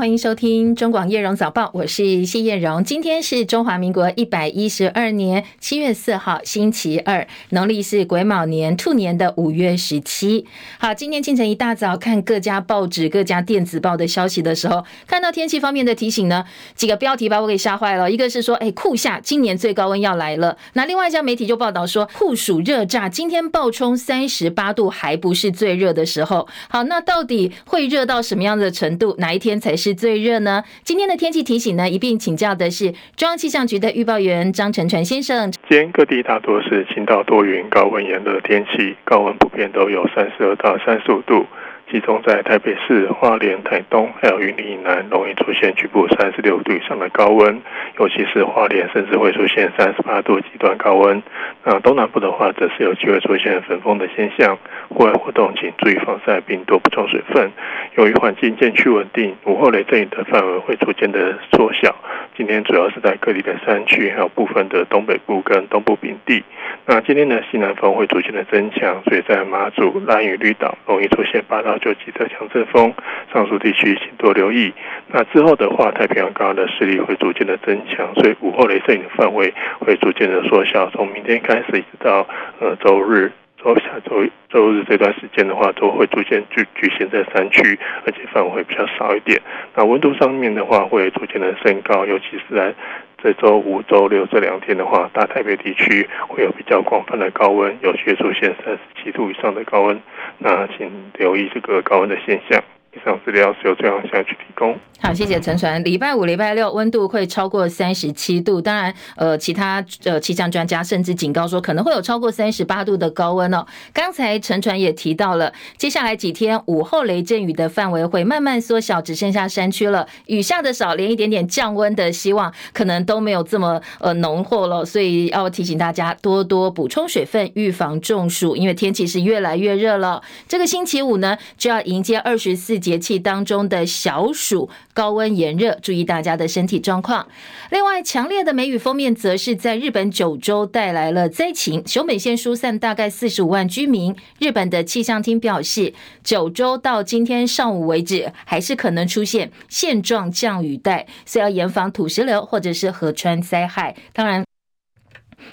欢迎收听中广叶荣早报，我是谢叶荣。今天是中华民国一百一十二年七月四号，星期二，农历是癸卯年兔年的五月十七。好，今天清晨一大早看各家报纸、各家电子报的消息的时候，看到天气方面的提醒呢，几个标题把我给吓坏了。一个是说，哎，酷夏今年最高温要来了。那另外一家媒体就报道说，酷暑热炸，今天暴冲三十八度，还不是最热的时候。好，那到底会热到什么样的程度？哪一天才是？最热呢？今天的天气提醒呢，一并请教的是中央气象局的预报员张成传先生。今天各地大多是晴到多云、高温炎热天气，高温普遍都有三十二到三十五度。集中在台北市、花莲、台东，还有云林以南，容易出现局部三十六度以上的高温，尤其是花莲，甚至会出现三十八度极端高温。那东南部的话，则是有机会出现粉风的现象。户外活动请注意防晒，并多补充水分。由于环境渐趋稳定，午后雷阵雨的范围会逐渐的缩小。今天主要是在各地的山区，还有部分的东北部跟东部平地。那今天的西南风会逐渐的增强，所以在马祖、兰屿、绿岛容易出现八到九级的强阵风，上述地区请多留意。那之后的话，太平洋高压的势力会逐渐的增强，所以午后雷阵雨的范围会逐渐的缩小。从明天开始一直到呃周日。周下周周日这段时间的话，都会逐渐局局限在山区，而且范围会比较少一点。那温度上面的话，会逐渐的升高，尤其是在这周五、周六这两天的话，大台北地区会有比较广泛的高温，有些出现三十七度以上的高温。那请留意这个高温的现象。以上资料是由中央气象局提供。好，谢谢陈传。礼拜五、礼拜六温度会超过三十七度，当然，呃，其他呃气象专家甚至警告说可能会有超过三十八度的高温哦。刚才陈传也提到了，接下来几天午后雷阵雨的范围会慢慢缩小，只剩下山区了。雨下的少，连一点点降温的希望可能都没有这么呃浓厚了。所以要提醒大家多多补充水分，预防中暑，因为天气是越来越热了。这个星期五呢，就要迎接二十四节气当中的小暑，高温炎热，注意大家的身体状况。另外，强烈的梅雨锋面则是在日本九州带来了灾情，熊本县疏散大概四十五万居民。日本的气象厅表示，九州到今天上午为止，还是可能出现线状降雨带，所以要严防土石流或者是河川灾害。当然。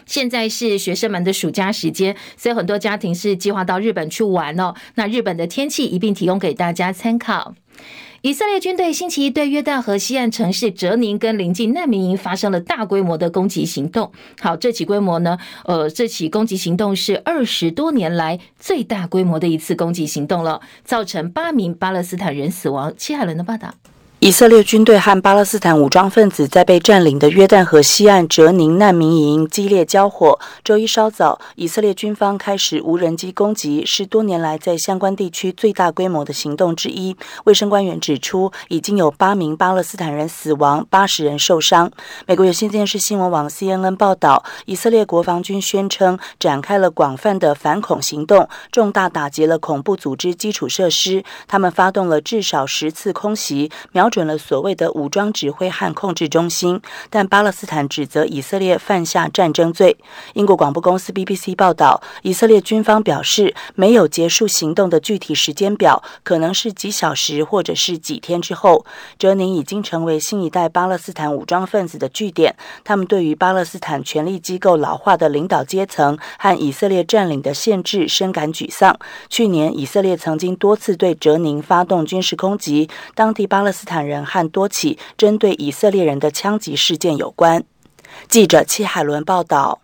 现在是学生们的暑假时间，所以很多家庭是计划到日本去玩哦。那日本的天气一并提供给大家参考。以色列军队星期一对约旦河西岸城市哲宁跟邻近难民营发生了大规模的攻击行动。好，这起规模呢，呃，这起攻击行动是二十多年来最大规模的一次攻击行动了，造成八名巴勒斯坦人死亡。齐海伦的报道。以色列军队和巴勒斯坦武装分子在被占领的约旦河西岸哲宁难民营激烈交火。周一稍早，以色列军方开始无人机攻击，是多年来在相关地区最大规模的行动之一。卫生官员指出，已经有八名巴勒斯坦人死亡，八十人受伤。美国有线电视新闻网 CNN 报道，以色列国防军宣称展开了广泛的反恐行动，重大打击了恐怖组织基础设施。他们发动了至少十次空袭，瞄瞄准了所谓的武装指挥和控制中心，但巴勒斯坦指责以色列犯下战争罪。英国广播公司 BBC 报道，以色列军方表示，没有结束行动的具体时间表，可能是几小时或者是几天之后。哲宁已经成为新一代巴勒斯坦武装分子的据点，他们对于巴勒斯坦权力机构老化的领导阶层和以色列占领的限制深感沮丧。去年，以色列曾经多次对哲宁发动军事攻击，当地巴勒斯坦。人和多起针对以色列人的枪击事件有关。记者戚海伦报道。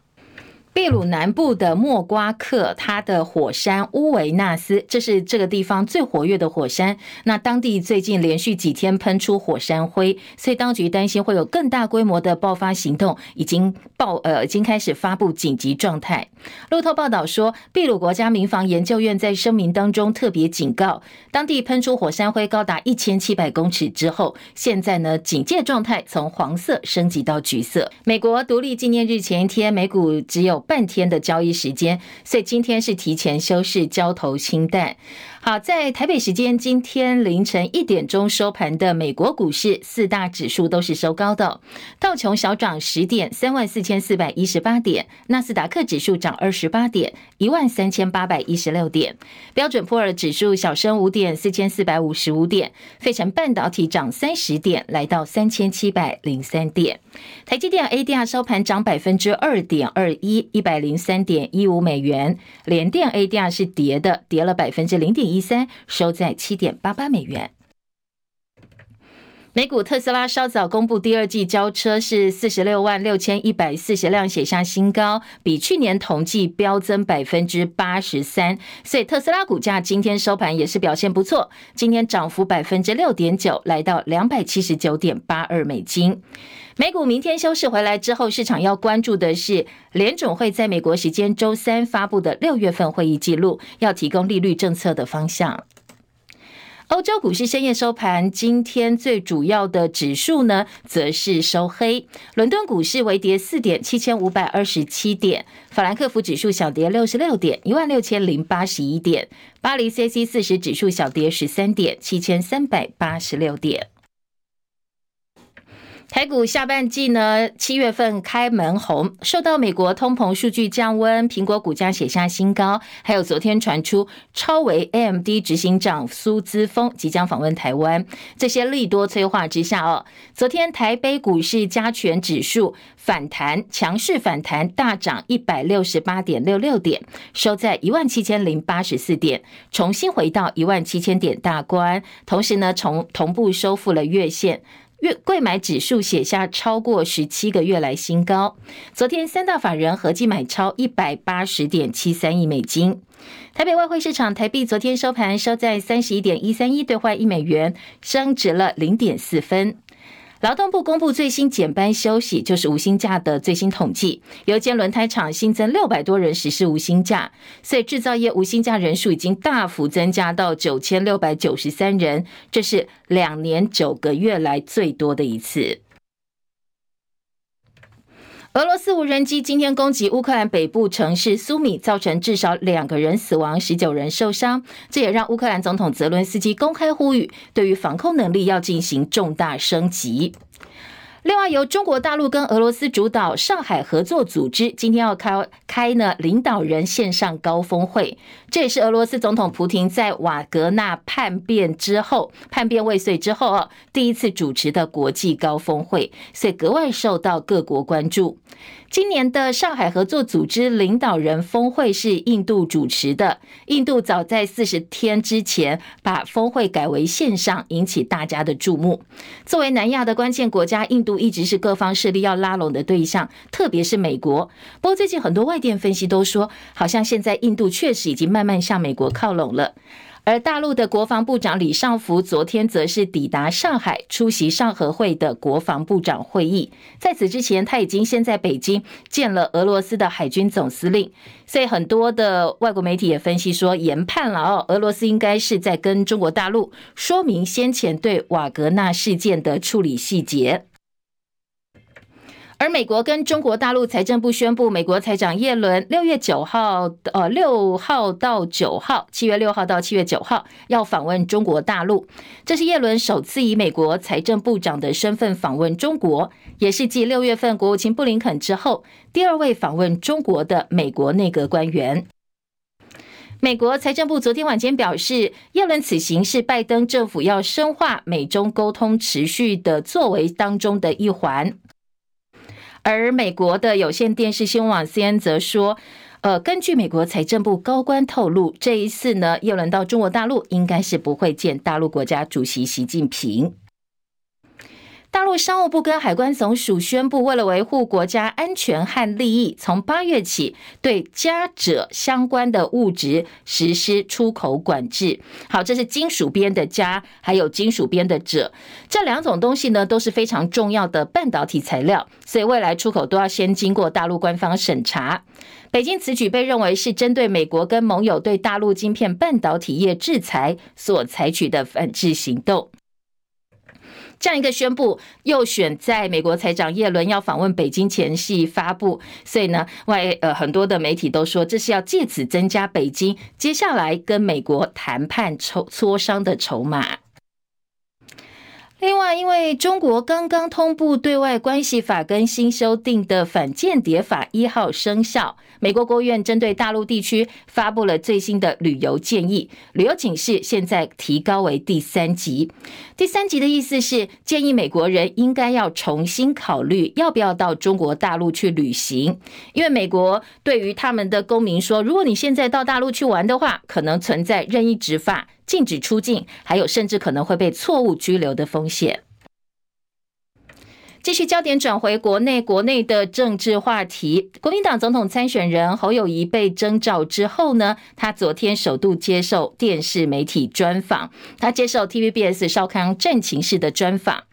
秘鲁南部的莫瓜克，它的火山乌维纳斯，这是这个地方最活跃的火山。那当地最近连续几天喷出火山灰，所以当局担心会有更大规模的爆发行动，已经报呃已经开始发布紧急状态。路透报道说，秘鲁国家民防研究院在声明当中特别警告，当地喷出火山灰高达一千七百公尺之后，现在呢警戒状态从黄色升级到橘色。美国独立纪念日前一天，美股只有半天的交易时间，所以今天是提前休市，交投清淡。好，在台北时间今天凌晨一点钟收盘的美国股市四大指数都是收高的，道琼小涨十点，三万四千四百一十八点；纳斯达克指数涨二十八点，一万三千八百一十六点；标准普尔指数小升五点，四千四百五十五点；费城半导体涨三十点，来到三千七百零三点；台积电 ADR 收盘涨百分之二点二一，一百零三点一五美元；联电 ADR 是跌的，跌了百分之零点一三，收在七点八八美元。美股特斯拉稍早公布第二季交车是四十六万六千一百四十辆，写下新高，比去年同季飙增百分之八十三。所以特斯拉股价今天收盘也是表现不错，今天涨幅百分之六点九，来到两百七十九点八二美金。美股明天休市回来之后，市场要关注的是联准会在美国时间周三发布的六月份会议记录，要提供利率政策的方向。欧洲股市深夜收盘，今天最主要的指数呢，则是收黑。伦敦股市微跌四点，七千五百二十七点；法兰克福指数小跌六十六点，一万六千零八十一点；巴黎 c c 四十指数小跌十三点，七千三百八十六点。台股下半季呢，七月份开门红，受到美国通膨数据降温，苹果股价写下新高，还有昨天传出超微 AMD 执行长苏姿丰即将访问台湾，这些利多催化之下哦，昨天台北股市加权指数反弹，强势反弹大涨一百六十八点六六点，收在一万七千零八十四点，重新回到一万七千点大关，同时呢，从同步收复了月线。月柜买指数写下超过十七个月来新高。昨天三大法人合计买超一百八十点七三亿美金。台北外汇市场台币昨天收盘收在三十一点一三一兑换一美元，升值了零点四分。劳动部公布最新减班休息，就是无薪假的最新统计。有间轮胎厂新增六百多人实施无薪假，所以制造业无薪假人数已经大幅增加到九千六百九十三人，这是两年九个月来最多的一次。俄罗斯无人机今天攻击乌克兰北部城市苏米，造成至少两个人死亡，十九人受伤。这也让乌克兰总统泽伦斯基公开呼吁，对于防空能力要进行重大升级。另外，由中国大陆跟俄罗斯主导上海合作组织今天要开开呢领导人线上高峰会，这也是俄罗斯总统普廷在瓦格纳叛变之后叛变未遂之后哦，第一次主持的国际高峰会，所以格外受到各国关注。今年的上海合作组织领导人峰会是印度主持的。印度早在四十天之前把峰会改为线上，引起大家的注目。作为南亚的关键国家，印度一直是各方势力要拉拢的对象，特别是美国。不过最近很多外电分析都说，好像现在印度确实已经慢慢向美国靠拢了。而大陆的国防部长李尚福昨天则是抵达上海出席上合会的国防部长会议。在此之前，他已经先在北京见了俄罗斯的海军总司令。所以很多的外国媒体也分析说，研判了哦，俄罗斯应该是在跟中国大陆说明先前对瓦格纳事件的处理细节。而美国跟中国大陆财政部宣布，美国财长叶伦六月九号，呃，六号到九号，七月六号到七月九号要访问中国大陆。这是叶伦首次以美国财政部长的身份访问中国，也是继六月份国务卿布林肯之后第二位访问中国的美国内阁官员。美国财政部昨天晚间表示，叶伦此行是拜登政府要深化美中沟通持续的作为当中的一环。而美国的有线电视新闻网 CN 则说，呃，根据美国财政部高官透露，这一次呢，又轮到中国大陆应该是不会见大陆国家主席习近平。大陆商务部跟海关总署宣布，为了维护国家安全和利益，从八月起对镓鍺相关的物质实施出口管制。好，这是金属边的镓，还有金属边的鍺，这两种东西呢都是非常重要的半导体材料，所以未来出口都要先经过大陆官方审查。北京此举被认为是针对美国跟盟友对大陆晶片半导体业制裁所采取的反制行动。这样一个宣布，又选在美国财长耶伦要访问北京前夕发布，所以呢，外呃很多的媒体都说，这是要借此增加北京接下来跟美国谈判筹磋商的筹码。另外，因为中国刚刚通布对外关系法跟新修订的反间谍法一号生效，美国国务院针对大陆地区发布了最新的旅游建议，旅游警示现在提高为第三级。第三级的意思是建议美国人应该要重新考虑要不要到中国大陆去旅行，因为美国对于他们的公民说，如果你现在到大陆去玩的话，可能存在任意执法。禁止出境，还有甚至可能会被错误拘留的风险。继续焦点转回国内，国内的政治话题。国民党总统参选人侯友谊被征召之后呢，他昨天首度接受电视媒体专访。他接受 TVBS 少康战情室的专访，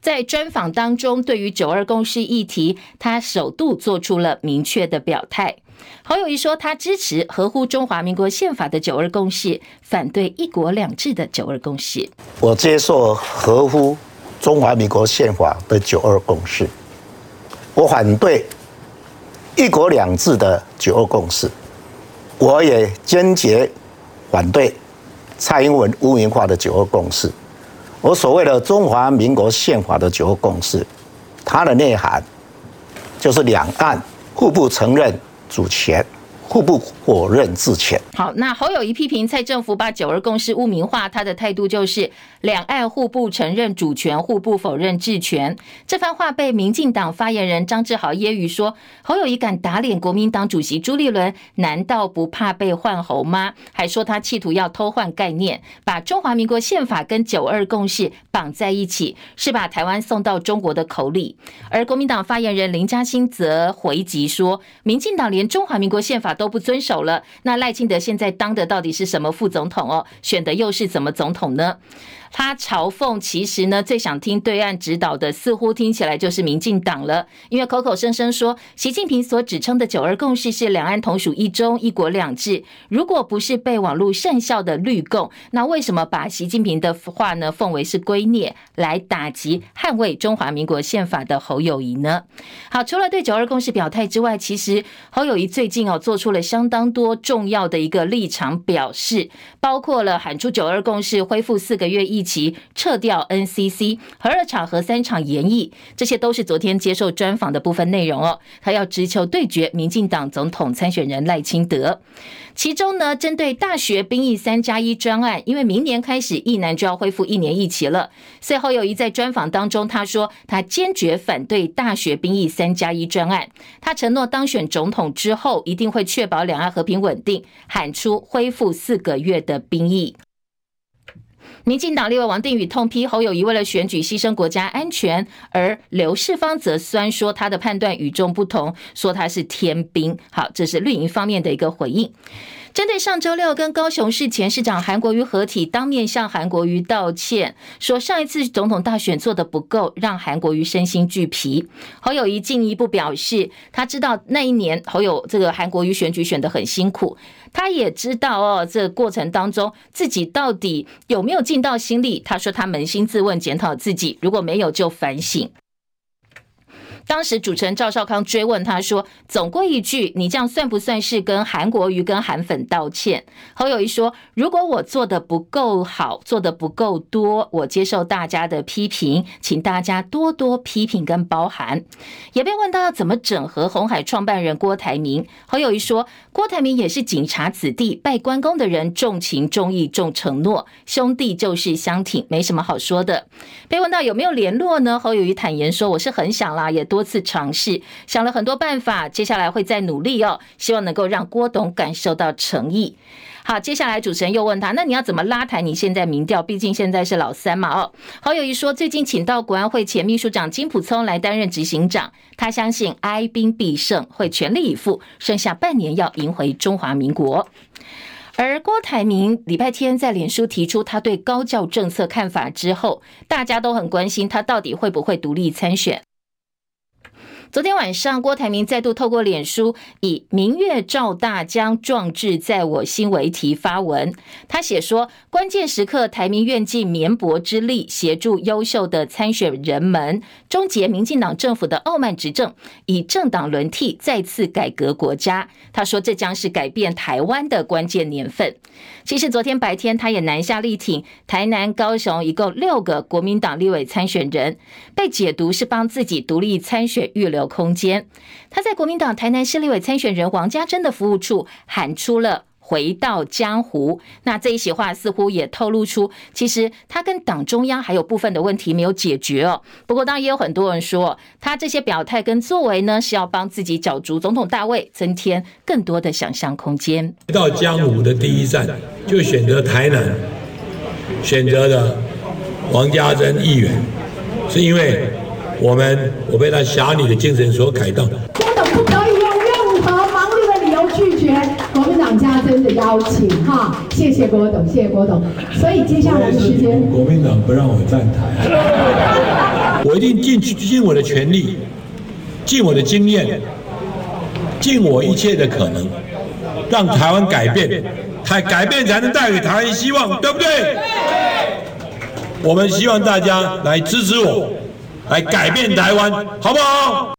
在专访当中，对于九二共识议题，他首度做出了明确的表态。侯友宜说，他支持合乎中华民国宪法的九二共识，反对一国两制的九二共识。我接受合乎中华民国宪法的九二共识，我反对一国两制的九二共识，我也坚决反对蔡英文污名化的九二共识。我所谓的中华民国宪法的九二共识，它的内涵就是两岸互不承认主权。互不否认治权。好，那侯友谊批评蔡政府把九二共识污名化，他的态度就是两岸互不承认主权，互不否认治权。这番话被民进党发言人张志豪揶揄说：“侯友谊敢打脸国民党主席朱立伦，难道不怕被换侯吗？”还说他企图要偷换概念，把中华民国宪法跟九二共识绑在一起，是把台湾送到中国的口里。而国民党发言人林嘉欣则回击说：“民进党连中华民国宪法。”都不遵守了，那赖清德现在当的到底是什么副总统哦？选的又是怎么总统呢？他嘲讽，其实呢，最想听对岸指导的，似乎听起来就是民进党了，因为口口声声说习近平所指称的九二共识是两岸同属一中、一国两制。如果不是被网络讪笑的绿共，那为什么把习近平的话呢奉为是圭臬，来打击捍卫中华民国宪法的侯友谊呢？好，除了对九二共识表态之外，其实侯友谊最近哦做出了相当多重要的一个立场表示，包括了喊出九二共识恢复四个月疫。其撤掉 NCC 核二厂、核三厂延役，这些都是昨天接受专访的部分内容哦。他要直球对决民进党总统参选人赖清德。其中呢，针对大学兵役三加一专案，因为明年开始役男就要恢复一年役期了，所以侯友宜在专访当中他说，他坚决反对大学兵役三加一专案。他承诺当选总统之后，一定会确保两岸和平稳定，喊出恢复四个月的兵役。民进党立委王定宇痛批侯友谊为了选举牺牲国家安全，而刘世芳则酸说他的判断与众不同，说他是天兵。好，这是绿营方面的一个回应。针对上周六跟高雄市前市长韩国瑜合体，当面向韩国瑜道歉，说上一次总统大选做得不够，让韩国瑜身心俱疲。侯友宜进一步表示，他知道那一年侯友这个韩国瑜选举选得很辛苦，他也知道哦，这个过程当中自己到底有没有尽到心力。他说他扪心自问，检讨自己，如果没有就反省。当时主持人赵少康追问他说：“总归一句，你这样算不算是跟韩国瑜跟韩粉道歉？”侯友谊说：“如果我做的不够好，做的不够多，我接受大家的批评，请大家多多批评跟包涵。”也被问到要怎么整合红海创办人郭台铭，侯友谊说：“郭台铭也是警察子弟，拜关公的人，重情重义重承诺，兄弟就是相挺，没什么好说的。”被问到有没有联络呢？侯友谊坦言说：“我是很想啦，也多。”多次尝试，想了很多办法，接下来会再努力哦，希望能够让郭董感受到诚意。好，接下来主持人又问他，那你要怎么拉抬你现在民调？毕竟现在是老三嘛。哦，侯友宜说，最近请到国安会前秘书长金溥聪来担任执行长，他相信哀兵必胜，会全力以赴，剩下半年要赢回中华民国。而郭台铭礼拜天在脸书提出他对高教政策看法之后，大家都很关心他到底会不会独立参选。昨天晚上，郭台铭再度透过脸书以“明月照大江，壮志在我心”为题发文。他写说：“关键时刻，台铭愿尽绵薄之力，协助优秀的参选人们，终结民进党政府的傲慢执政，以政党轮替再次改革国家。”他说：“这将是改变台湾的关键年份。”其实昨天白天，他也南下力挺台南、高雄一共六个国民党立委参选人，被解读是帮自己独立参选预留空间。他在国民党台南市立委参选人王家珍的服务处喊出了“回到江湖”。那这一席话似乎也透露出，其实他跟党中央还有部分的问题没有解决哦。不过，当然也有很多人说，他这些表态跟作为呢，是要帮自己角逐总统大位，增添更多的想象空间。回到江湖的第一站就选择台南，选择了王家珍议员，是因为。我们我被他侠女的精神所感动。郭董不可以用任何盲目的理由拒绝家珍的邀请，哈，谢谢郭董，谢谢郭董。所以接下来的时间，国民党不让我站台，我一定尽尽我的全力，尽我的经验，尽我一切的可能，让台湾改变，才改变才能带给台湾希望，对不对？我们希望大家来支持我。来改变台湾，好不好？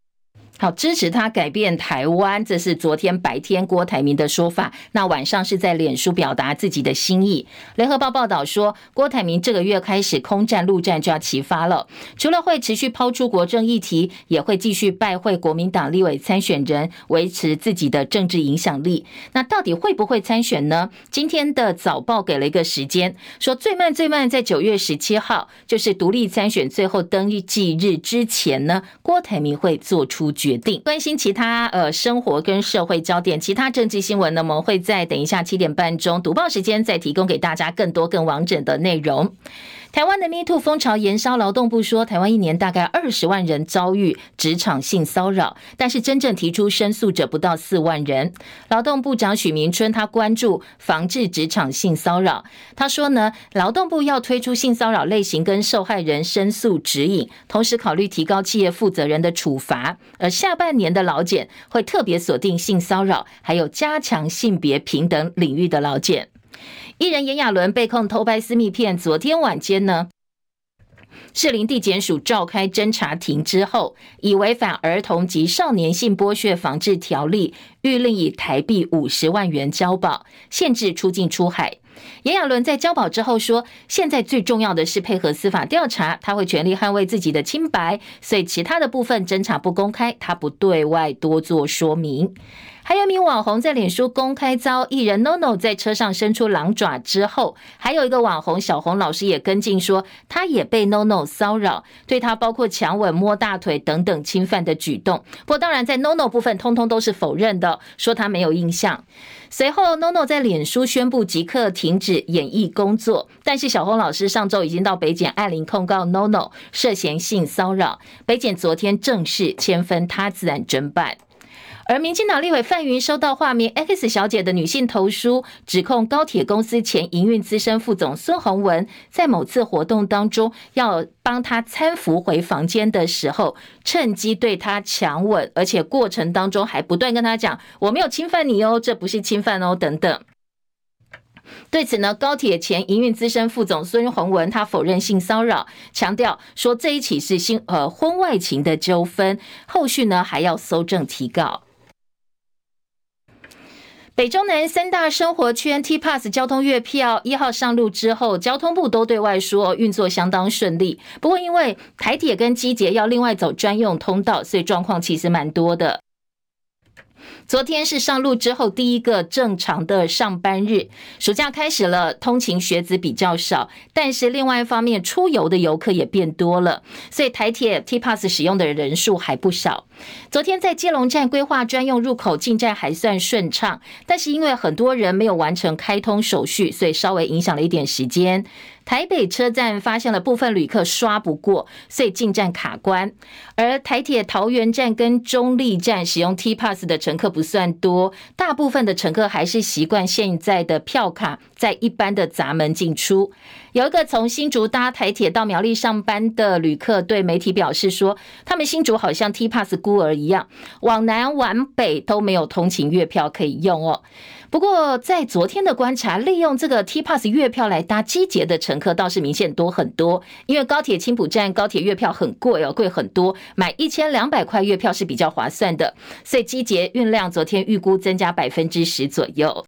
好，支持他改变台湾，这是昨天白天郭台铭的说法。那晚上是在脸书表达自己的心意。联合报报道说，郭台铭这个月开始空战、陆战就要齐发了。除了会持续抛出国政议题，也会继续拜会国民党立委参选人，维持自己的政治影响力。那到底会不会参选呢？今天的早报给了一个时间，说最慢最慢在九月十七号，就是独立参选最后登记日之前呢，郭台铭会做出决。决定关心其他呃生活跟社会焦点，其他政治新闻呢，我们会在等一下七点半钟读报时间再提供给大家更多更完整的内容。台湾的 Me Too 风潮延烧，劳动部说，台湾一年大概二十万人遭遇职场性骚扰，但是真正提出申诉者不到四万人。劳动部长许明春他关注防治职场性骚扰，他说呢，劳动部要推出性骚扰类型跟受害人申诉指引，同时考虑提高企业负责人的处罚。而下半年的劳检会特别锁定性骚扰，还有加强性别平等领域的劳检。艺人炎亚纶被控偷拍私密片，昨天晚间呢，士林地检署召开侦查庭之后，以违反儿童及少年性剥削防治条例，諭令以台币五十万元交保，限制出境出海。炎亚纶在交保之后说：“现在最重要的是配合司法调查，他会全力捍卫自己的清白，所以其他的部分侦查不公开，他不对外多做说明。”还有一名网红在脸书公开遭艺人 NONO 在车上伸出狼爪之后，还有一个网红小红老师也跟进说，他也被 NONO 骚扰，对他包括强吻、摸大腿等等侵犯的举动。不过当然在 NONO 部分，通通都是否认的，说他没有印象。随后 NONO 在脸书宣布即刻停止演艺工作，但是小红老师上周已经到北检艾琳控告 NONO 涉嫌性骚扰，北检昨天正式签分他自然侦办。而民进党立委范云收到化名 X 小姐的女性投书，指控高铁公司前营运资深副总孙宏文在某次活动当中要帮他搀扶回房间的时候，趁机对他强吻，而且过程当中还不断跟他讲：“我没有侵犯你哦，这不是侵犯哦。”等等。对此呢，高铁前营运资深副总孙宏文他否认性骚扰，强调说这一起是新呃婚外情的纠纷，后续呢还要搜证提告。北中南三大生活圈 T Pass 交通月票一号上路之后，交通部都对外说运作相当顺利。不过因为台铁跟机捷要另外走专用通道，所以状况其实蛮多的。昨天是上路之后第一个正常的上班日，暑假开始了，通勤学子比较少，但是另外一方面出游的游客也变多了，所以台铁 T Pass 使用的人数还不少。昨天在基隆站规划专用入口进站还算顺畅，但是因为很多人没有完成开通手续，所以稍微影响了一点时间。台北车站发现了部分旅客刷不过，所以进站卡关。而台铁桃园站跟中立站使用 T Pass 的乘客不算多，大部分的乘客还是习惯现在的票卡，在一般的闸门进出。有一个从新竹搭台铁到苗栗上班的旅客对媒体表示说，他们新竹好像 T-Pass 孤儿一样，往南往北都没有通勤月票可以用哦。不过，在昨天的观察，利用这个 T-Pass 月票来搭机捷的乘客倒是明显多很多。因为高铁青埔站高铁月票很贵哦，贵很多，买一千两百块月票是比较划算的。所以机捷运量昨天预估增加百分之十左右。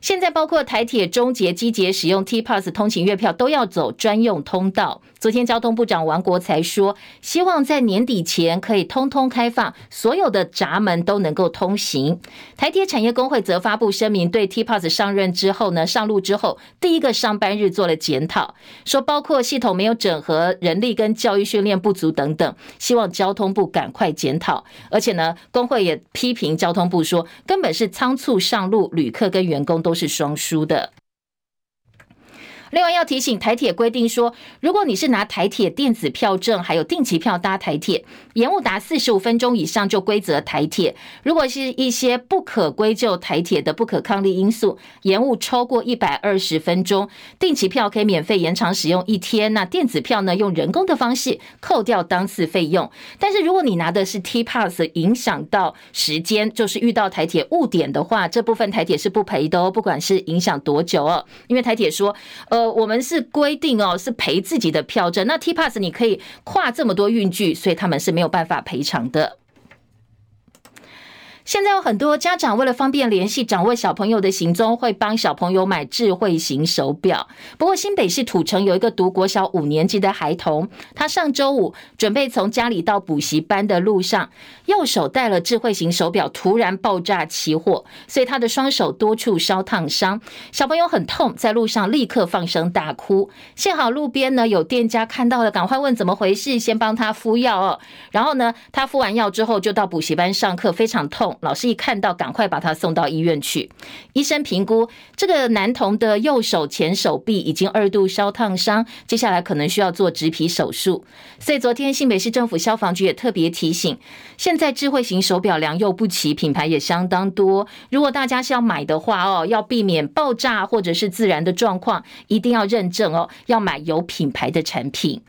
现在包括台铁、中捷、机捷使用 T-Pass 通勤月票都要走专用通道。昨天交通部长王国材说，希望在年底前可以通通开放，所有的闸门都能够通行。台铁产业工会则发布声明，对 T-Pass 上任之后呢，上路之后第一个上班日做了检讨，说包括系统没有整合、人力跟教育训练不足等等，希望交通部赶快检讨。而且呢，工会也批评交通部说，根本是仓促上路，旅客跟员工都是双输的。另外要提醒，台铁规定说，如果你是拿台铁电子票证还有定期票搭台铁，延误达四十五分钟以上就归责台铁；如果是一些不可归咎台铁的不可抗力因素，延误超过一百二十分钟，定期票可以免费延长使用一天，那电子票呢，用人工的方式扣掉当次费用。但是如果你拿的是 T-Pass，影响到时间，就是遇到台铁误点的话，这部分台铁是不赔的哦，不管是影响多久哦，因为台铁说，呃。呃，我们是规定哦，是赔自己的票证。那 T-Pass 你可以跨这么多运距，所以他们是没有办法赔偿的。现在有很多家长为了方便联系、掌握小朋友的行踪，会帮小朋友买智慧型手表。不过新北市土城有一个读国小五年级的孩童，他上周五准备从家里到补习班的路上，右手戴了智慧型手表，突然爆炸起火，所以他的双手多处烧烫伤。小朋友很痛，在路上立刻放声大哭。幸好路边呢有店家看到了，赶快问怎么回事，先帮他敷药哦。然后呢，他敷完药之后就到补习班上课，非常痛。老师一看到，赶快把他送到医院去。医生评估，这个男童的右手前手臂已经二度烧烫伤，接下来可能需要做植皮手术。所以昨天新北市政府消防局也特别提醒，现在智慧型手表良莠不齐，品牌也相当多。如果大家是要买的话哦，要避免爆炸或者是自燃的状况，一定要认证哦，要买有品牌的产品。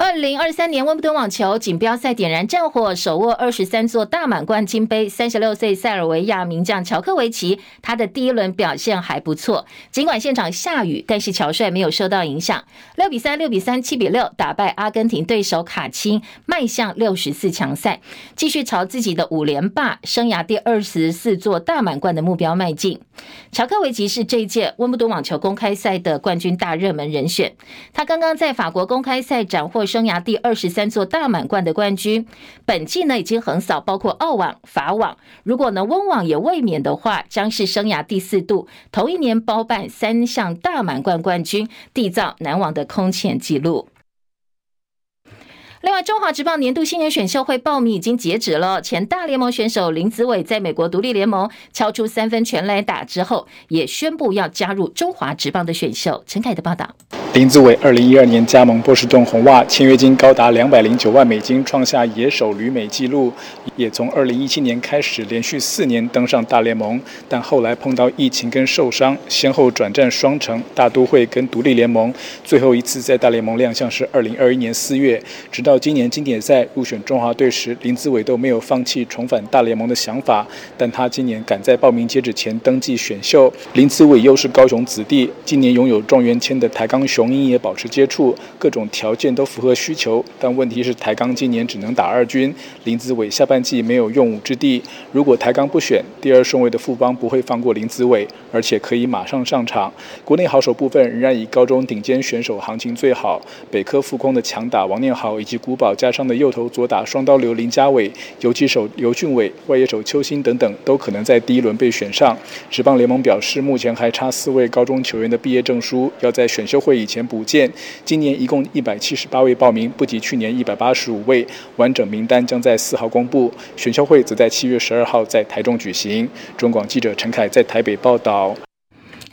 二零二三年温布顿网球锦标赛点燃战火，手握二十三座大满贯金杯。三十六岁塞尔维亚名将乔科维奇，他的第一轮表现还不错。尽管现场下雨，但是乔帅没有受到影响。六比三、六比三、七比六打败阿根廷对手卡钦，迈向六十四强赛，继续朝自己的五连霸、生涯第二十四座大满贯的目标迈进。乔科维奇是这一届温布顿网球公开赛的冠军大热门人选。他刚刚在法国公开赛斩获。生涯第二十三座大满贯的冠军，本季呢已经横扫包括澳网、法网，如果呢温网也卫冕的话，将是生涯第四度同一年包办三项大满贯冠军，缔造男网的空前纪录。另外，中华职棒年度新人选秀会报名已经截止了。前大联盟选手林子伟在美国独立联盟敲出三分全垒打之后，也宣布要加入中华职棒的选秀。陈凯的报道。林子伟二零一二年加盟波士顿红袜，签约金高达两百零九万美金，创下野手旅美纪录。也从二零一七年开始连续四年登上大联盟，但后来碰到疫情跟受伤，先后转战双城、大都会跟独立联盟。最后一次在大联盟亮相是二零二一年四月。直到到今年经典赛入选中华队时，林子伟都没有放弃重返大联盟的想法。但他今年赶在报名截止前登记选秀。林子伟又是高雄子弟，今年拥有状元签的台钢雄鹰也保持接触，各种条件都符合需求。但问题是台钢今年只能打二军，林子伟下半季没有用武之地。如果台钢不选，第二顺位的富邦不会放过林子伟，而且可以马上上场。国内好手部分仍然以高中顶尖选手行情最好，北科复工的强打王念豪以及古堡加上的右投左打双刀流林家伟、游击手刘俊伟、外野手邱心等等，都可能在第一轮被选上。职棒联盟表示，目前还差四位高中球员的毕业证书，要在选秀会以前补件。今年一共一百七十八位报名，不及去年一百八十五位。完整名单将在四号公布，选秀会则在七月十二号在台中举行。中广记者陈凯在台北报道。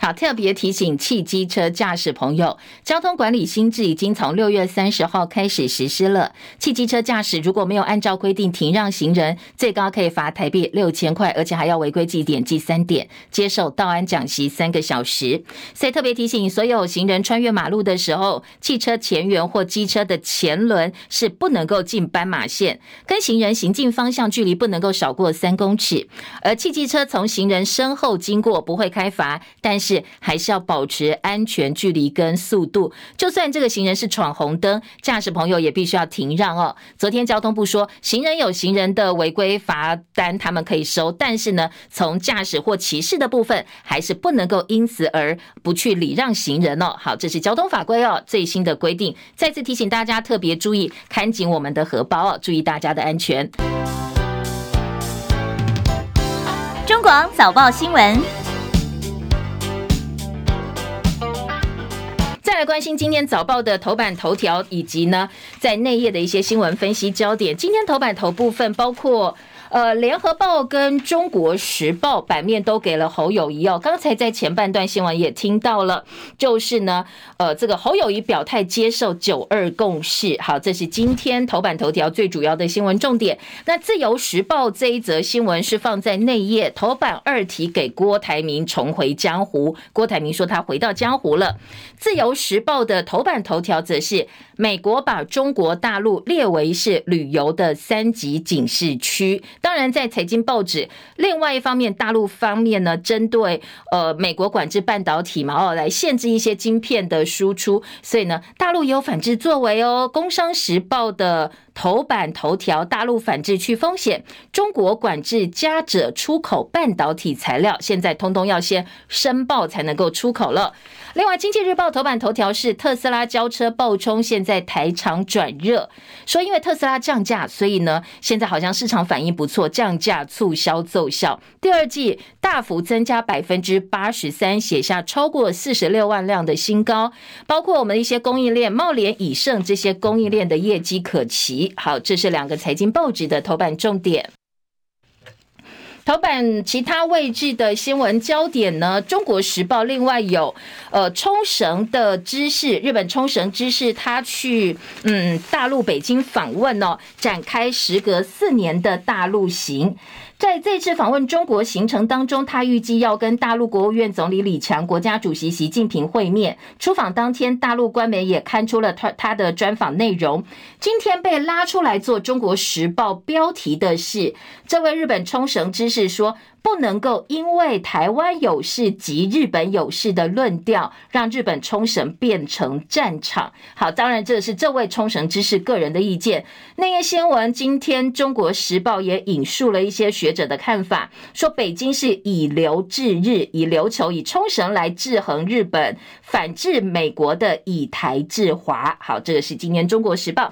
好，特别提醒汽机车驾驶朋友，交通管理新制已经从六月三十号开始实施了。汽机车驾驶如果没有按照规定停让行人，最高可以罚台币六千块，而且还要违规记点记三点，接受道安讲习三个小时。所以特别提醒所有行人穿越马路的时候，汽车前缘或机车的前轮是不能够进斑马线，跟行人行进方向距离不能够少过三公尺。而汽机车从行人身后经过不会开罚，但是还是要保持安全距离跟速度。就算这个行人是闯红灯，驾驶朋友也必须要停让哦。昨天交通部说，行人有行人的违规罚单，他们可以收，但是呢，从驾驶或骑士的部分，还是不能够因此而不去礼让行人哦。好，这是交通法规哦最新的规定。再次提醒大家特别注意，看紧我们的荷包哦，注意大家的安全。中广早报新闻。关心今天早报的头版头条，以及呢在内页的一些新闻分析焦点。今天头版头部分包括。呃，联合报跟中国时报版面都给了侯友宜哦。刚才在前半段新闻也听到了，就是呢，呃，这个侯友宜表态接受九二共识。好，这是今天头版头条最主要的新闻重点。那自由时报这一则新闻是放在内页头版二题，给郭台铭重回江湖。郭台铭说他回到江湖了。自由时报的头版头条则是美国把中国大陆列为是旅游的三级警示区。当然，在财经报纸，另外一方面，大陆方面呢，针对呃美国管制半导体嘛，哦，来限制一些晶片的输出，所以呢，大陆也有反制作为哦。工商时报的头版头条：大陆反制去风险，中国管制加者出口半导体材料，现在通通要先申报才能够出口了。另外，经济日报头版头条是特斯拉交车爆冲，现在台厂转热，说因为特斯拉降价，所以呢，现在好像市场反应不错，降价促销奏效，第二季大幅增加百分之八十三，写下超过四十六万辆的新高，包括我们一些供应链，茂联、以盛这些供应链的业绩可期。好，这是两个财经报纸的头版重点。头版其他位置的新闻焦点呢？中国时报另外有呃冲绳的知识，日本冲绳知识他去嗯大陆北京访问哦，展开时隔四年的大陆行。在这次访问中国行程当中，他预计要跟大陆国务院总理李强、国家主席习近平会面。出访当天，大陆官媒也刊出了他他的专访内容。今天被拉出来做《中国时报》标题的是，这位日本冲绳知事说。不能够因为台湾有事及日本有事的论调，让日本冲绳变成战场。好，当然这是这位冲绳知识个人的意见。那页新闻，今天《中国时报》也引述了一些学者的看法，说北京是以琉制日，以琉球、以冲绳来制衡日本，反制美国的以台制华。好，这个是今天《中国时报》。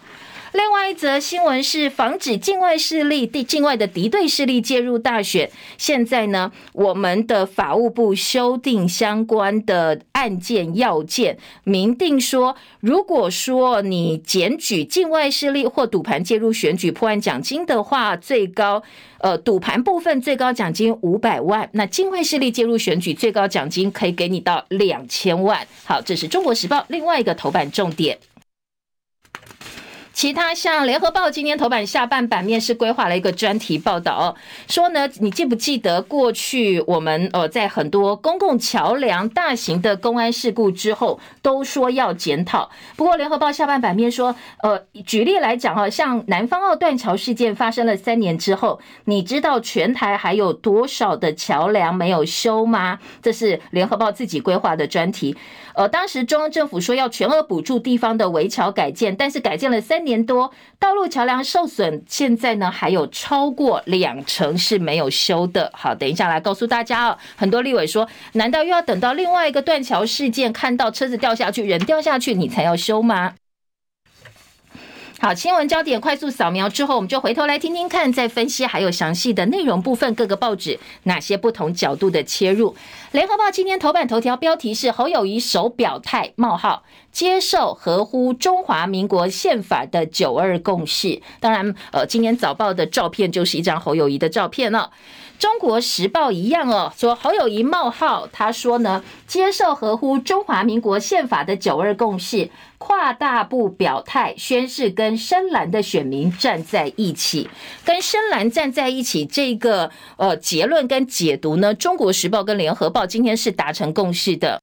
另外一则新闻是防止境外势力、地境外的敌对势力介入大选。现在呢，我们的法务部修订相关的案件要件，明定说，如果说你检举境外势力或赌盘介入选举破案奖金的话，最高呃赌盘部分最高奖金五百万，那境外势力介入选举最高奖金可以给你到两千万。好，这是中国时报另外一个头版重点。其他像联合报今天头版下半版面是规划了一个专题报道，说呢，你记不记得过去我们呃在很多公共桥梁大型的公安事故之后都说要检讨，不过联合报下半版面说，呃，举例来讲哈，像南方澳断桥事件发生了三年之后，你知道全台还有多少的桥梁没有修吗？这是联合报自己规划的专题。呃，当时中央政府说要全额补助地方的围桥改建，但是改建了三年多，道路桥梁受损，现在呢还有超过两成是没有修的。好，等一下来告诉大家哦，很多立委说，难道又要等到另外一个断桥事件，看到车子掉下去，人掉下去，你才要修吗？好，新闻焦点快速扫描之后，我们就回头来听听看，再分析还有详细的内容部分，各个报纸哪些不同角度的切入。联合报今天头版头条标题是侯友宜首表态冒号接受合乎中华民国宪法的九二共识。当然，呃，今天早报的照片就是一张侯友宜的照片了。中国时报一样哦，说侯友谊冒号，他说呢，接受合乎中华民国宪法的九二共识，跨大步表态宣誓跟深蓝的选民站在一起，跟深蓝站在一起这个呃结论跟解读呢，中国时报跟联合报今天是达成共识的。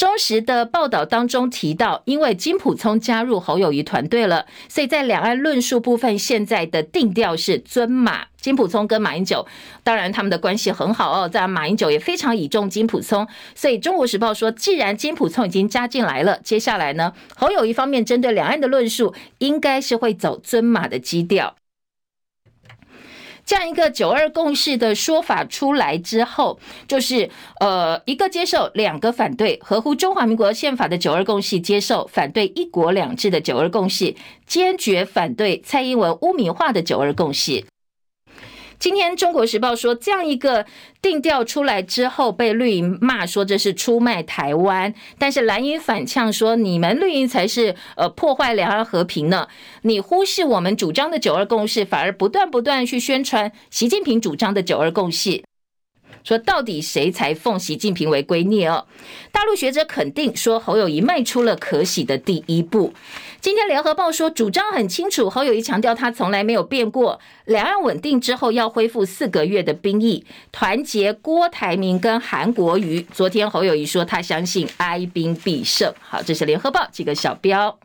中时的报道当中提到，因为金普聪加入侯友宜团队了，所以在两岸论述部分，现在的定调是尊马。金普聪跟马英九，当然他们的关系很好哦。在马英九也非常倚重金普聪，所以中国时报说，既然金普聪已经加进来了，接下来呢，侯友宜方面针对两岸的论述，应该是会走尊马的基调。这样一个九二共识的说法出来之后，就是呃一个接受，两个反对，合乎中华民国宪法的九二共识接受，反对一国两制的九二共识，坚决反对蔡英文污名化的九二共识。今天《中国时报》说，这样一个定调出来之后，被绿营骂说这是出卖台湾，但是蓝营反呛说，你们绿营才是呃破坏两岸和平呢，你忽视我们主张的九二共识，反而不断不断去宣传习近平主张的九二共识。说到底谁才奉习近平为圭臬哦？大陆学者肯定说侯友谊迈出了可喜的第一步。今天联合报说主张很清楚，侯友谊强调他从来没有变过。两岸稳定之后要恢复四个月的兵役，团结郭台铭跟韩国瑜。昨天侯友谊说他相信哀兵必胜。好，这是联合报几个小标。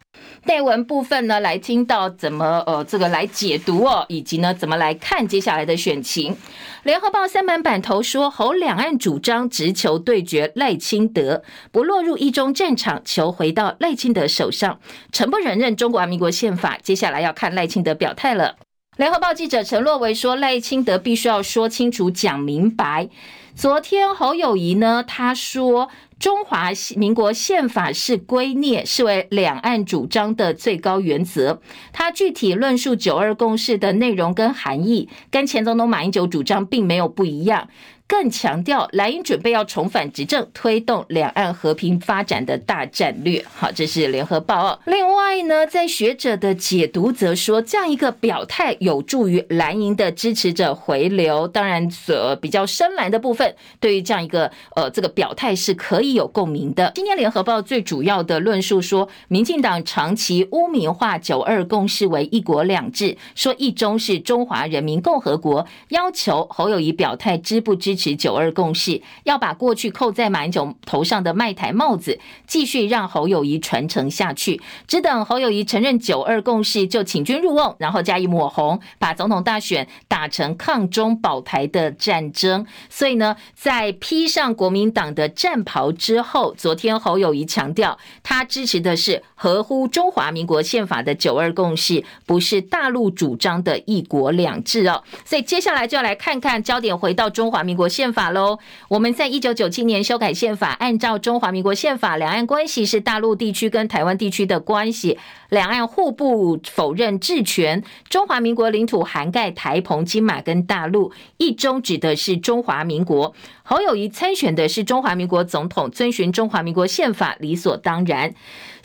内文部分呢，来听到怎么呃这个来解读哦，以及呢怎么来看接下来的选情。联合报三版版头说，侯两岸主张直球对决赖清德，不落入一中战场，球回到赖清德手上，承不承认中华民国宪法？接下来要看赖清德表态了。联合报记者陈洛维说，赖清德必须要说清楚、讲明白。昨天侯友宜呢，他说。中华民国宪法是圭臬，视为两岸主张的最高原则。他具体论述九二共识的内容跟含义，跟前总统马英九主张并没有不一样。更强调蓝营准备要重返执政，推动两岸和平发展的大战略。好，这是联合报哦。另外呢，在学者的解读则说，这样一个表态有助于蓝营的支持者回流。当然，所比较深蓝的部分，对于这样一个呃这个表态是可以有共鸣的。今天联合报最主要的论述说，民进党长期污名化九二共识为一国两制，说一中是中华人民共和国，要求侯友谊表态支不支持九二共识，要把过去扣在马英九头上的卖台帽子继续让侯友谊传承下去，只等侯友谊承认九二共识就请君入瓮，然后加以抹红，把总统大选打成抗中保台的战争。所以呢，在披上国民党的战袍之后，昨天侯友谊强调，他支持的是合乎中华民国宪法的九二共识，不是大陆主张的一国两制哦。所以接下来就要来看看焦点回到中华民国。宪法喽，我们在一九九七年修改宪法，按照中华民国宪法，两岸关系是大陆地区跟台湾地区的关系，两岸互不否认治权。中华民国领土涵盖台澎金马跟大陆，一中指的是中华民国。侯友宜参选的是中华民国总统，遵循中华民国宪法理所当然。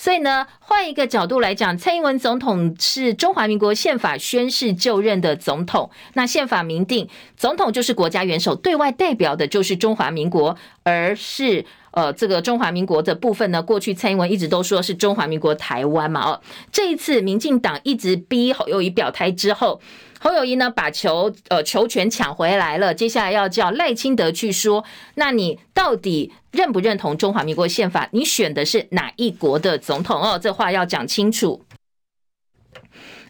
所以呢，换一个角度来讲，蔡英文总统是中华民国宪法宣誓就任的总统。那宪法明定，总统就是国家元首，对外代表的就是中华民国，而是呃这个中华民国的部分呢，过去蔡英文一直都说是中华民国台湾嘛。哦，这一次民进党一直逼侯友宜表态之后。侯友谊呢，把球呃球权抢回来了，接下来要叫赖清德去说，那你到底认不认同中华民国宪法？你选的是哪一国的总统哦？这话要讲清楚。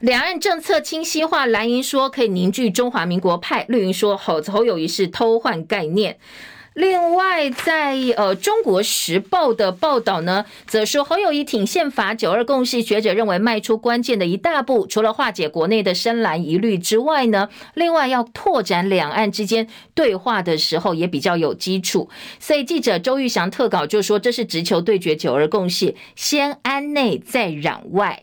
两岸政策清晰化，蓝营说可以凝聚中华民国派，绿营说侯侯友谊是偷换概念。另外，在呃《中国时报》的报道呢，则说侯友谊挺宪法九二共识，学者认为迈出关键的一大步。除了化解国内的深蓝疑虑之外呢，另外要拓展两岸之间对话的时候也比较有基础。所以记者周玉祥特稿就说，这是直球对决九二共识，先安内再攘外。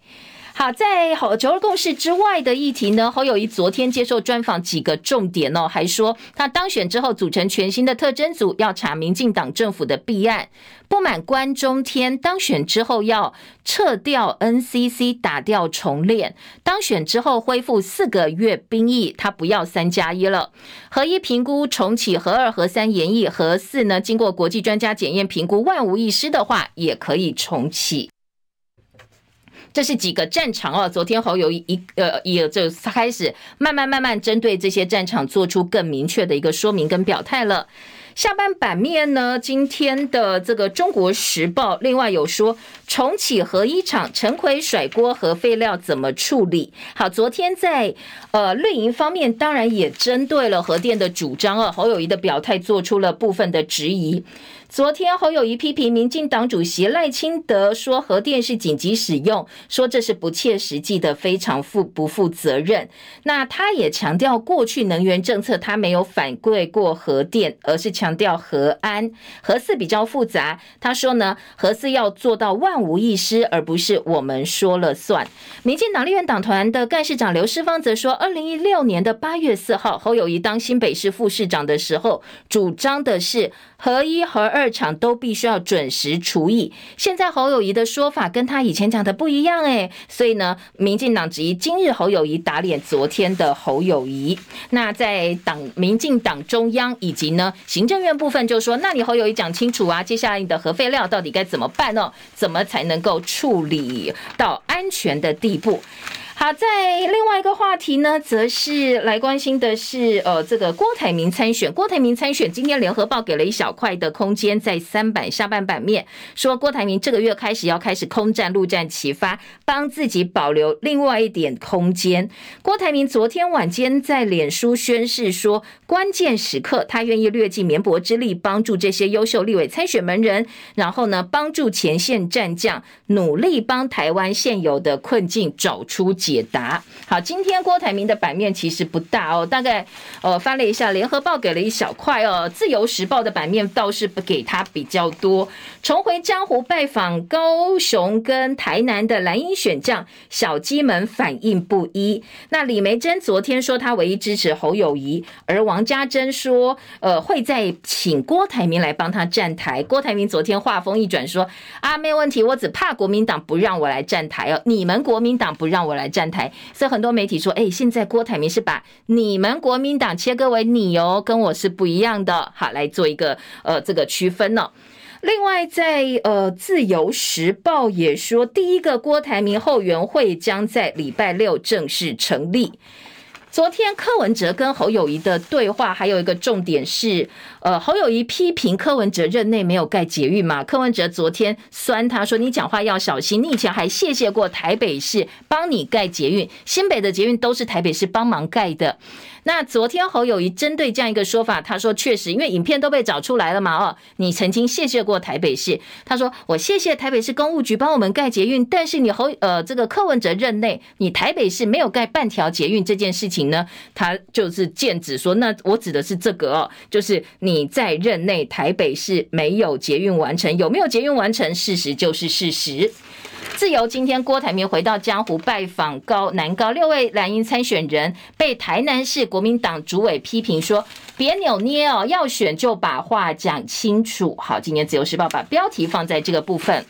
好，在好九二共识之外的议题呢，侯友谊昨天接受专访，几个重点哦，还说他当选之后组成全新的特侦组，要查民进党政府的弊案，不满关中天当选之后要撤掉 NCC，打掉重练，当选之后恢复四个月兵役，他不要三加一了，核一评估重启，核二核三延役，核四呢经过国际专家检验评估万无一失的话，也可以重启。这是几个战场哦，昨天侯友宜一呃也就开始慢慢慢慢针对这些战场做出更明确的一个说明跟表态了。下半版面呢，今天的这个《中国时报》另外有说重启核一厂，陈奎甩锅核废料怎么处理？好，昨天在呃绿营方面，当然也针对了核电的主张啊，侯友宜的表态做出了部分的质疑。昨天侯友宜批评民进党主席赖清德说核电是紧急使用，说这是不切实际的，非常负不负责任。那他也强调过去能源政策他没有反对过核电，而是强调核安、核四比较复杂。他说呢，核四要做到万无一失，而不是我们说了算。民进党立院党团的干事长刘世芳则说，二零一六年的八月四号，侯友宜当新北市副市长的时候，主张的是核一、和二。厂都必须要准时除役。现在侯友宜的说法跟他以前讲的不一样诶，所以呢，民进党质疑今日侯友宜打脸昨天的侯友宜。那在党民进党中央以及呢行政院部分就说，那你侯友宜讲清楚啊，接下来你的核废料到底该怎么办呢？怎么才能够处理到安全的地步？好，在另外一个话题呢，则是来关心的是，呃，这个郭台铭参选。郭台铭参选，今天联合报给了一小块的空间，在三版下半版面说，郭台铭这个月开始要开始空战、陆战齐发，帮自己保留另外一点空间。郭台铭昨天晚间在脸书宣誓说，关键时刻他愿意略尽绵薄之力，帮助这些优秀立委参选门人，然后呢，帮助前线战将，努力帮台湾现有的困境找出解答。好，今天郭台铭的版面其实不大哦，大概呃翻了一下，联合报给了一小块哦，自由时报的版面倒是不给他比较多。重回江湖拜访高雄跟台南的蓝营选将小鸡们反应不一。那李梅珍昨天说他唯一支持侯友谊，而王家珍说呃会再请郭台铭来帮他站台。郭台铭昨天话锋一转说啊没问题，我只怕国民党不让我来站台哦，你们国民党不让我来站站台，所以很多媒体说，哎，现在郭台铭是把你们国民党切割为你哦，跟我是不一样的，好来做一个呃这个区分呢、另外在，在呃《自由时报》也说，第一个郭台铭后援会将在礼拜六正式成立。昨天柯文哲跟侯友谊的对话，还有一个重点是，呃，侯友谊批评柯文哲任内没有盖捷运嘛？柯文哲昨天酸他说：“你讲话要小心，你以前还谢谢过台北市帮你盖捷运，新北的捷运都是台北市帮忙盖的。”那昨天侯友宜针对这样一个说法，他说确实，因为影片都被找出来了嘛，哦，你曾经谢谢过台北市，他说我谢谢台北市公务局帮我们盖捷运，但是你侯呃这个柯文哲任内，你台北市没有盖半条捷运这件事情呢，他就是剑指说，那我指的是这个哦，就是你在任内台北市没有捷运完成，有没有捷运完成？事实就是事实。自由今天，郭台铭回到江湖拜访高南高六位蓝营参选人，被台南市国国民党主委批评说：“别扭捏哦，要选就把话讲清楚。”好，今年自由时报把标题放在这个部分。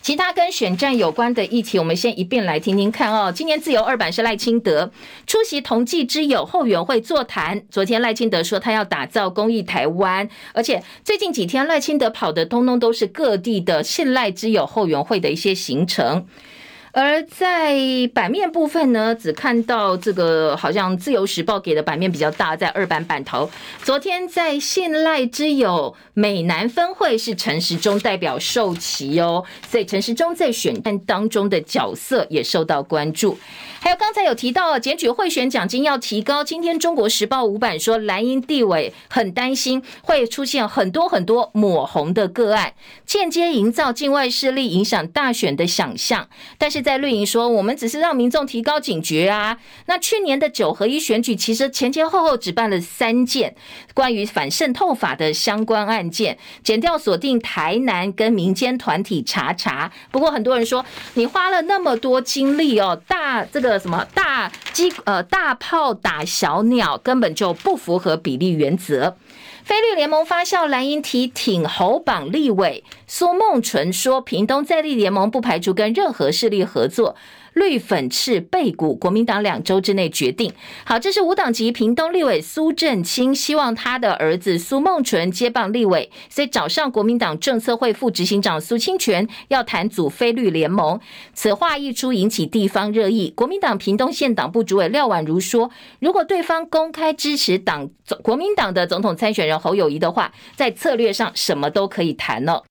其他跟选战有关的议题，我们先一并来听听看哦。今年自由二版是赖清德出席同济之友后援会座谈。昨天赖清德说他要打造公益台湾，而且最近几天赖清德跑的通通都是各地的信赖之友后援会的一些行程。而在版面部分呢，只看到这个好像自由时报给的版面比较大，在二版版头。昨天在信赖之友美南分会是陈时中代表受旗哦，所以陈时中在选战当中的角色也受到关注。还有刚才有提到检举贿选奖金要提高，今天中国时报五版说蓝营地委很担心会出现很多很多抹红的个案，间接营造境外势力影响大选的想象，但是。在绿营说，我们只是让民众提高警觉啊。那去年的九合一选举，其实前前后后只办了三件关于反渗透法的相关案件，减掉锁定台南跟民间团体查查。不过很多人说，你花了那么多精力哦，大这个什么大机呃大炮打小鸟，根本就不符合比例原则。菲律联盟发酵，蓝营提挺侯榜立委，苏孟纯说，屏东在立联盟不排除跟任何势力合作。绿粉赤背骨，国民党两周之内决定。好，这是五党籍屏东立委苏正清，希望他的儿子苏孟纯接棒立委，所以找上国民党政策会副执行长苏清泉，要谈组非绿联盟。此话一出，引起地方热议。国民党屏东县党部主委廖婉如说，如果对方公开支持党国民党的总统参选人侯友谊的话，在策略上什么都可以谈了。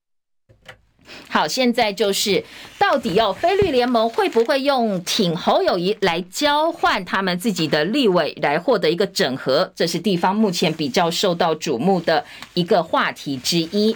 好，现在就是到底要非绿联盟会不会用挺侯友谊来交换他们自己的立委，来获得一个整合？这是地方目前比较受到瞩目的一个话题之一。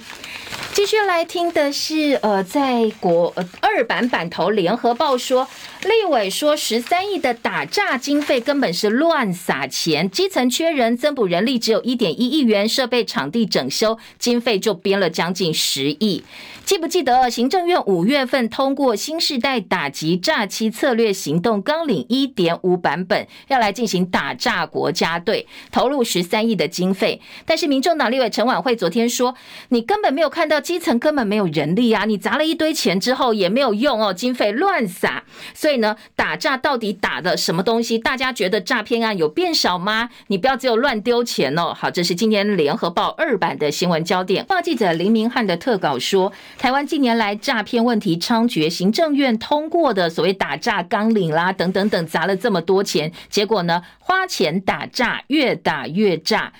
继续来听的是，呃，在国呃二版版头联合报说，立委说十三亿的打诈经费根本是乱撒钱，基层缺人，增补人力只有一点一亿元，设备场地整修经费就编了将近十亿。记不记得行政院五月份通过新世代打击诈欺策略行动纲领一点五版本，要来进行打诈国家队，投入十三亿的经费。但是民众党立委陈婉惠昨天说，你根本没有看到基层根本没有人力啊，你砸了一堆钱之后也没有用哦，经费乱撒。所以呢，打诈到底打的什么东西？大家觉得诈骗案有变少吗？你不要只有乱丢钱哦。好，这是今天联合报二版的新闻焦点。报记者林明翰的特稿说。台湾近年来诈骗问题猖獗，行政院通过的所谓打诈纲领啦，等等等，砸了这么多钱，结果呢，花钱打诈，越打越诈。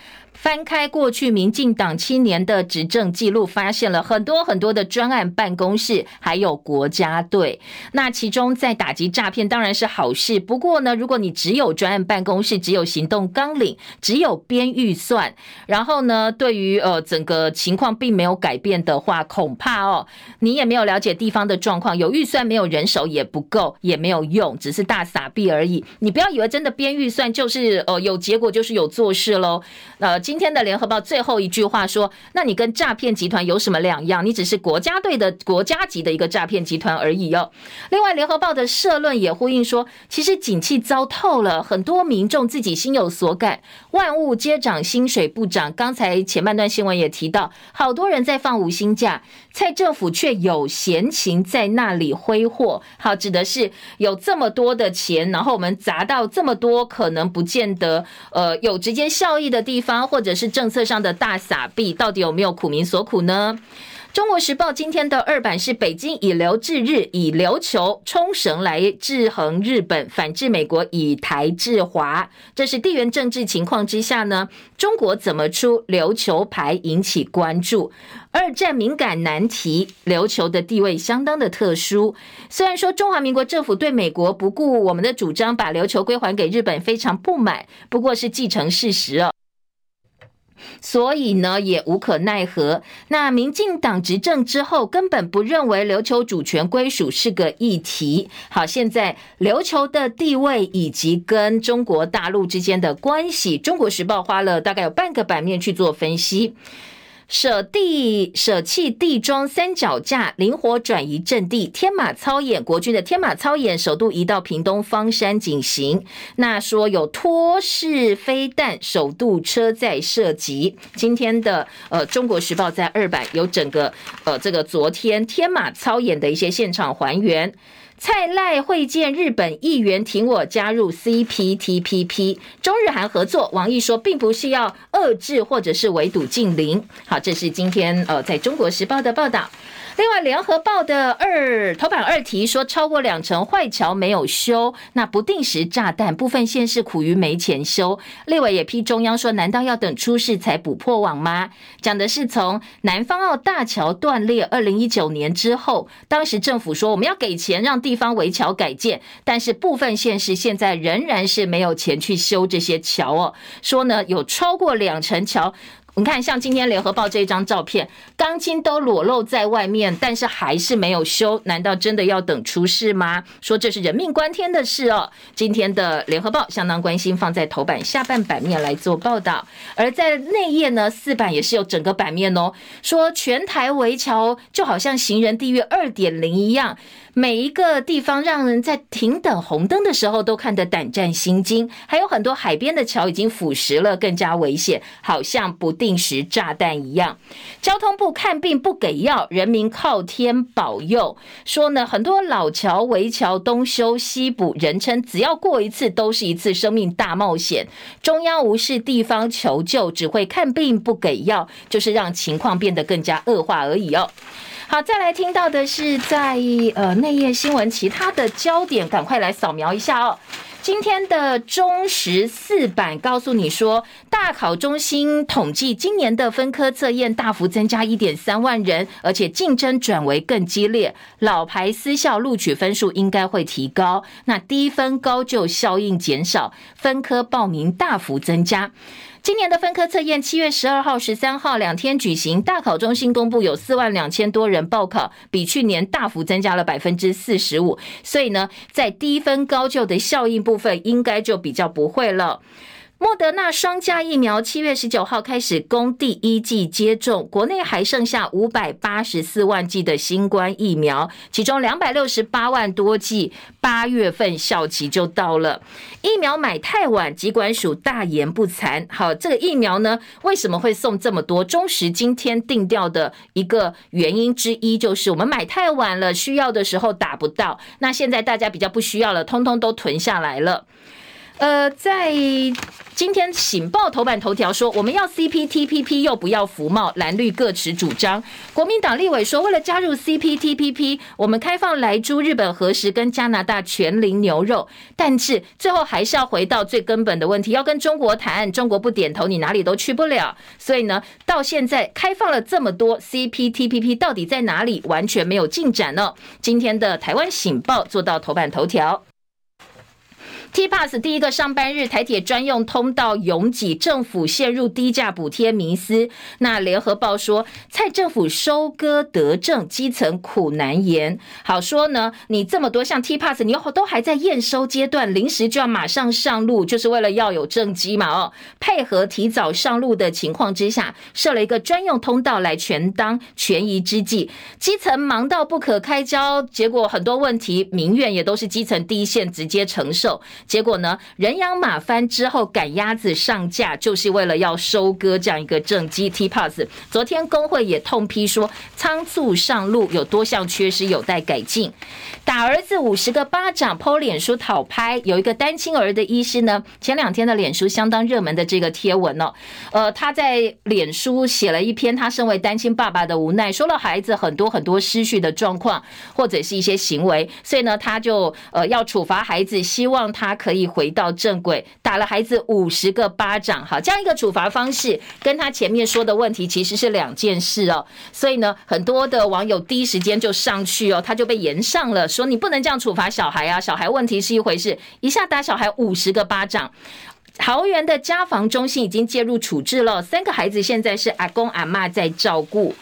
翻开过去民进党七年的执政记录，发现了很多很多的专案办公室，还有国家队。那其中在打击诈骗当然是好事，不过呢，如果你只有专案办公室，只有行动纲领，只有编预算，然后呢，对于呃整个情况并没有改变的话，恐怕哦，你也没有了解地方的状况，有预算没有人手也不够，也没有用，只是大撒币而已。你不要以为真的编预算就是呃有结果就是有做事喽，呃。今天的联合报最后一句话说：“那你跟诈骗集团有什么两样？你只是国家队的国家级的一个诈骗集团而已哦。”另外，联合报的社论也呼应说：“其实景气糟透了，很多民众自己心有所感，万物皆涨，薪水不涨。”刚才前半段新闻也提到，好多人在放无薪假，蔡政府却有闲情在那里挥霍。好，指的是有这么多的钱，然后我们砸到这么多可能不见得呃有直接效益的地方，或或者是政策上的大撒币，到底有没有苦民所苦呢？中国时报今天的二版是北京以琉制日，以琉球冲绳来制衡日本，反制美国以台制华。这是地缘政治情况之下呢，中国怎么出琉球牌引起关注？二战敏感难题，琉球的地位相当的特殊。虽然说中华民国政府对美国不顾我们的主张，把琉球归还给日本非常不满，不过是既成事实哦。所以呢，也无可奈何。那民进党执政之后，根本不认为琉球主权归属是个议题。好，现在琉球的地位以及跟中国大陆之间的关系，《中国时报》花了大概有半个版面去做分析。舍地舍弃地桩三脚架，灵活转移阵地。天马操演，国军的天马操演首度移到屏东方山进行。那说有拖式飞弹首度车载射击。今天的呃《中国时报》在二版有整个呃这个昨天天马操演的一些现场还原。蔡赖会见日本议员，挺我加入 CPTPP，中日韩合作。王毅说，并不是要遏制或者是围堵近邻。好，这是今天呃在中国时报的报道。另外，联合报的二头版二题说，超过两成坏桥没有修，那不定时炸弹，部分县市苦于没钱修。立委也批中央说，难道要等出事才补破网吗？讲的是从南方澳大桥断裂二零一九年之后，当时政府说我们要给钱让地方围桥改建，但是部分县市现在仍然是没有钱去修这些桥哦。说呢，有超过两成桥。你看，像今天联合报这张照片，钢筋都裸露在外面，但是还是没有修，难道真的要等出事吗？说这是人命关天的事哦。今天的联合报相当关心，放在头版下半版面来做报道，而在内页呢，四版也是有整个版面哦，说全台围桥就好像行人地狱二点零一样。每一个地方让人在停等红灯的时候都看得胆战心惊，还有很多海边的桥已经腐蚀了，更加危险，好像不定时炸弹一样。交通部看病不给药，人民靠天保佑。说呢，很多老桥围桥东修西补，人称只要过一次都是一次生命大冒险。中央无视地方求救，只会看病不给药，就是让情况变得更加恶化而已哦。好，再来听到的是在呃内页新闻，其他的焦点，赶快来扫描一下哦。今天的中时四版告诉你说，大考中心统计今年的分科测验大幅增加一点三万人，而且竞争转为更激烈，老牌私校录取分数应该会提高，那低分高就效应减少，分科报名大幅增加。今年的分科测验，七月十二号、十三号两天举行。大考中心公布有四万两千多人报考，比去年大幅增加了百分之四十五。所以呢，在低分高就的效应部分，应该就比较不会了。莫德纳双价疫苗七月十九号开始供第一剂接种，国内还剩下五百八十四万剂的新冠疫苗，其中两百六十八万多剂八月份效期就到了。疫苗买太晚，疾管署大言不惭。好，这个疫苗呢，为什么会送这么多？中时今天定调的一个原因之一，就是我们买太晚了，需要的时候打不到。那现在大家比较不需要了，通通都囤下来了。呃，在今天《醒报》头版头条说，我们要 CPTPP 又不要服贸，蓝绿各持主张。国民党立委说，为了加入 CPTPP，我们开放来猪、日本核食跟加拿大全龄牛肉，但是最后还是要回到最根本的问题，要跟中国谈，中国不点头，你哪里都去不了。所以呢，到现在开放了这么多 CPTPP，到底在哪里？完全没有进展呢。今天的《台湾醒报》做到头版头条。T-Pass 第一个上班日，台铁专用通道拥挤，政府陷入低价补贴迷思。那联合报说，蔡政府收割得政，基层苦难言。好说呢，你这么多像 T-Pass，你都还在验收阶段，临时就要马上上路，就是为了要有政绩嘛？哦，配合提早上路的情况之下，设了一个专用通道来权当权宜之计，基层忙到不可开交，结果很多问题民怨也都是基层第一线直接承受。结果呢，人仰马翻之后赶鸭子上架，就是为了要收割这样一个政绩。T-Pass 昨天工会也痛批说，仓促上路有多项缺失，有待改进。打儿子五十个巴掌剖脸书讨拍。有一个单亲儿的医师呢，前两天的脸书相当热门的这个贴文哦，呃，他在脸书写了一篇他身为单亲爸爸的无奈，说了孩子很多很多失序的状况，或者是一些行为，所以呢，他就呃要处罚孩子，希望他。他可以回到正轨，打了孩子五十个巴掌，好，这样一个处罚方式，跟他前面说的问题其实是两件事哦。所以呢，很多的网友第一时间就上去哦，他就被延上了，说你不能这样处罚小孩啊，小孩问题是一回事，一下打小孩五十个巴掌。桃园的家防中心已经介入处置了，三个孩子现在是阿公阿嬷在照顾。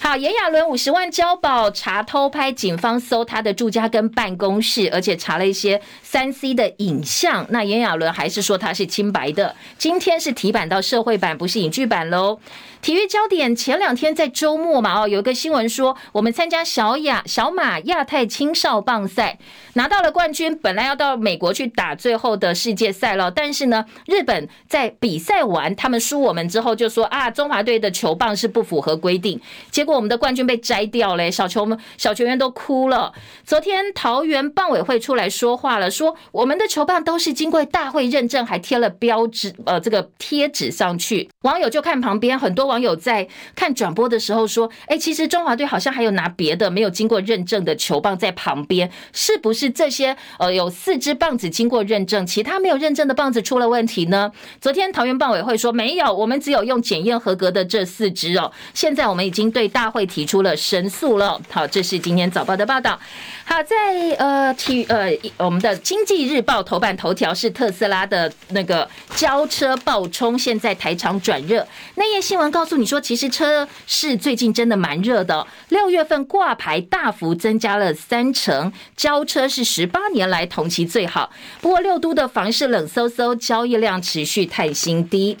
好，炎亚纶五十万交保查偷拍，警方搜他的住家跟办公室，而且查了一些三 C 的影像。那炎亚纶还是说他是清白的。今天是题版到社会版，不是影剧版喽。体育焦点，前两天在周末嘛，哦，有一个新闻说，我们参加小亚小马亚太青少棒赛，拿到了冠军，本来要到美国去打最后的世界赛了，但是呢，日本在比赛完，他们输我们之后就说啊，中华队的球棒是不符合规定，结我们的冠军被摘掉了，小球们小球员都哭了。昨天桃园棒委会出来说话了，说我们的球棒都是经过大会认证，还贴了标志，呃，这个贴纸上去，网友就看旁边很多。网友在看转播的时候说：“哎，其实中华队好像还有拿别的没有经过认证的球棒在旁边，是不是这些呃有四支棒子经过认证，其他没有认证的棒子出了问题呢？”昨天桃园棒委会说没有，我们只有用检验合格的这四支哦。现在我们已经对大会提出了申诉了。好，这是今天早报的报道。好，在呃体呃我们的经济日报头版头条是特斯拉的那个交车爆冲，现在台厂转热。内页新闻告诉你说，其实车市最近真的蛮热的，六月份挂牌大幅增加了三成，交车是十八年来同期最好。不过六都的房市冷飕飕，交易量持续探新低。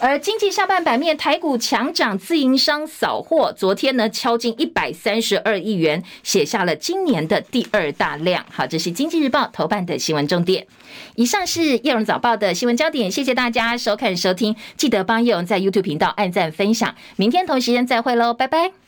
而经济下半版面，台股强涨，自营商扫货，昨天呢敲进一百三十二亿元，写下了今年的第二大量。好，这是经济日报头版的新闻重点。以上是叶荣早报的新闻焦点，谢谢大家收看收听，记得帮叶荣在 YouTube 频道按赞分享。明天同时间再会喽，拜拜。